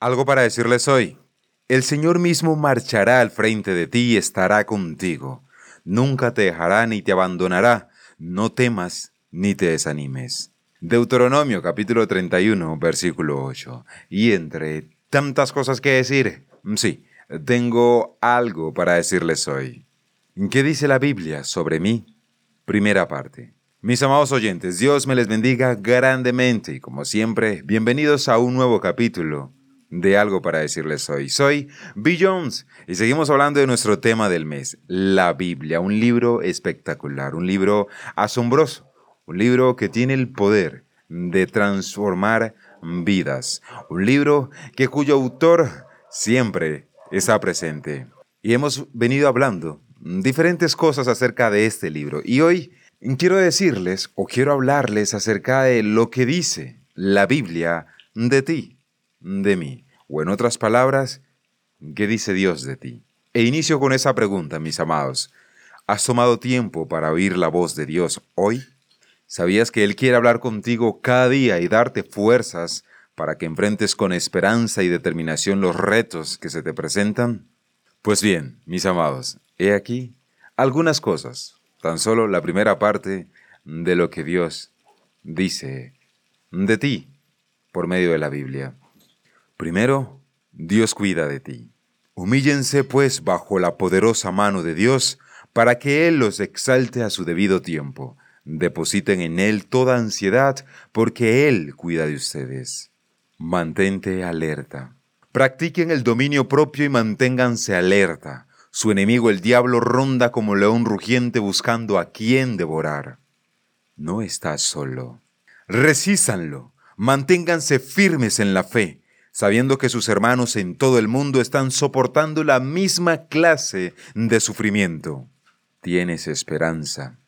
Algo para decirles hoy. El Señor mismo marchará al frente de ti y estará contigo. Nunca te dejará ni te abandonará. No temas ni te desanimes. Deuteronomio capítulo 31, versículo 8. Y entre tantas cosas que decir, sí, tengo algo para decirles hoy. ¿Qué dice la Biblia sobre mí? Primera parte. Mis amados oyentes, Dios me les bendiga grandemente y como siempre, bienvenidos a un nuevo capítulo de algo para decirles hoy. Soy Bill Jones y seguimos hablando de nuestro tema del mes, la Biblia, un libro espectacular, un libro asombroso, un libro que tiene el poder de transformar vidas, un libro que cuyo autor siempre está presente. Y hemos venido hablando diferentes cosas acerca de este libro y hoy Quiero decirles o quiero hablarles acerca de lo que dice la Biblia de ti, de mí. O en otras palabras, ¿qué dice Dios de ti? E inicio con esa pregunta, mis amados. ¿Has tomado tiempo para oír la voz de Dios hoy? ¿Sabías que Él quiere hablar contigo cada día y darte fuerzas para que enfrentes con esperanza y determinación los retos que se te presentan? Pues bien, mis amados, he aquí algunas cosas tan solo la primera parte de lo que Dios dice de ti por medio de la Biblia. Primero, Dios cuida de ti. Humíllense pues bajo la poderosa mano de Dios para que Él los exalte a su debido tiempo. Depositen en Él toda ansiedad porque Él cuida de ustedes. Mantente alerta. Practiquen el dominio propio y manténganse alerta su enemigo el diablo ronda como león rugiente buscando a quien devorar. No estás solo. Resísanlo. Manténganse firmes en la fe, sabiendo que sus hermanos en todo el mundo están soportando la misma clase de sufrimiento. Tienes esperanza.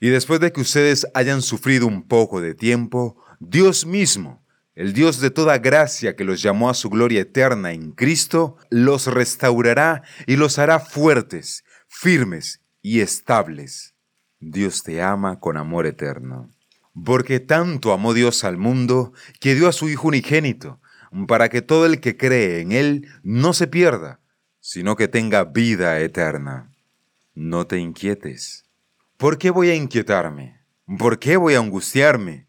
Y después de que ustedes hayan sufrido un poco de tiempo, Dios mismo el Dios de toda gracia que los llamó a su gloria eterna en Cristo, los restaurará y los hará fuertes, firmes y estables. Dios te ama con amor eterno. Porque tanto amó Dios al mundo que dio a su Hijo unigénito, para que todo el que cree en Él no se pierda, sino que tenga vida eterna. No te inquietes. ¿Por qué voy a inquietarme? ¿Por qué voy a angustiarme?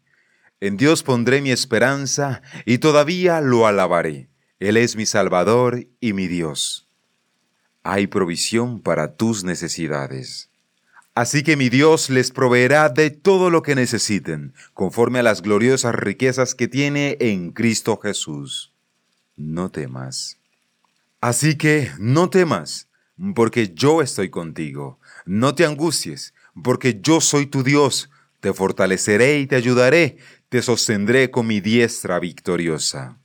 En Dios pondré mi esperanza y todavía lo alabaré. Él es mi Salvador y mi Dios. Hay provisión para tus necesidades. Así que mi Dios les proveerá de todo lo que necesiten, conforme a las gloriosas riquezas que tiene en Cristo Jesús. No temas. Así que no temas, porque yo estoy contigo. No te angusties, porque yo soy tu Dios. Te fortaleceré y te ayudaré te sostendré con mi diestra victoriosa.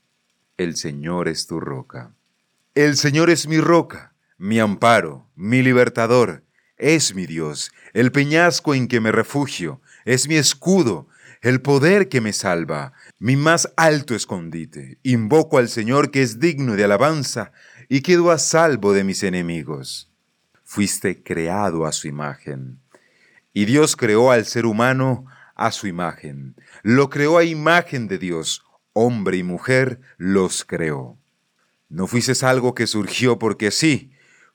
El Señor es tu roca. El Señor es mi roca, mi amparo, mi libertador, es mi Dios, el peñasco en que me refugio, es mi escudo, el poder que me salva, mi más alto escondite. Invoco al Señor que es digno de alabanza y quedo a salvo de mis enemigos. Fuiste creado a su imagen. Y Dios creó al ser humano a su imagen. Lo creó a imagen de Dios. Hombre y mujer los creó. No fuiste algo que surgió porque sí.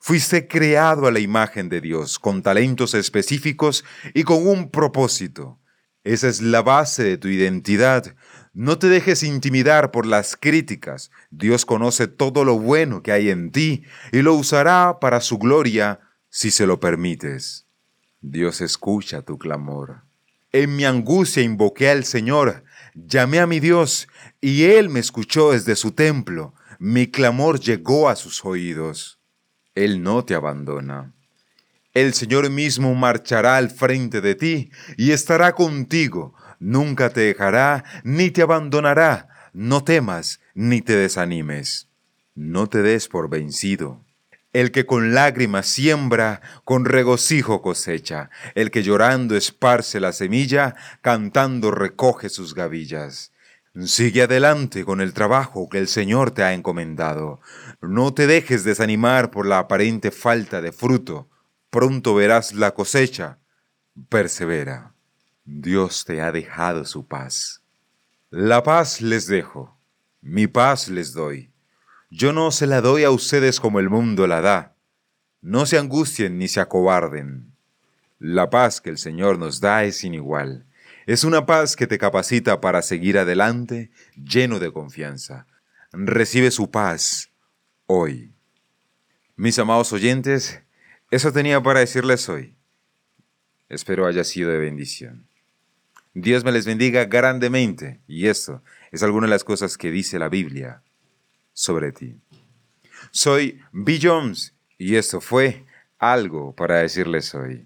Fuiste creado a la imagen de Dios, con talentos específicos y con un propósito. Esa es la base de tu identidad. No te dejes intimidar por las críticas. Dios conoce todo lo bueno que hay en ti y lo usará para su gloria si se lo permites. Dios escucha tu clamor. En mi angustia invoqué al Señor, llamé a mi Dios, y Él me escuchó desde su templo. Mi clamor llegó a sus oídos. Él no te abandona. El Señor mismo marchará al frente de ti y estará contigo. Nunca te dejará ni te abandonará. No temas ni te desanimes. No te des por vencido. El que con lágrimas siembra, con regocijo cosecha. El que llorando esparce la semilla, cantando recoge sus gavillas. Sigue adelante con el trabajo que el Señor te ha encomendado. No te dejes desanimar por la aparente falta de fruto. Pronto verás la cosecha. Persevera. Dios te ha dejado su paz. La paz les dejo, mi paz les doy. Yo no se la doy a ustedes como el mundo la da. No se angustien ni se acobarden. La paz que el Señor nos da es sin igual. Es una paz que te capacita para seguir adelante lleno de confianza. Recibe su paz hoy. Mis amados oyentes, eso tenía para decirles hoy. Espero haya sido de bendición. Dios me les bendiga grandemente y esto es alguna de las cosas que dice la Biblia sobre ti. Soy Bill Jones y esto fue algo para decirles hoy.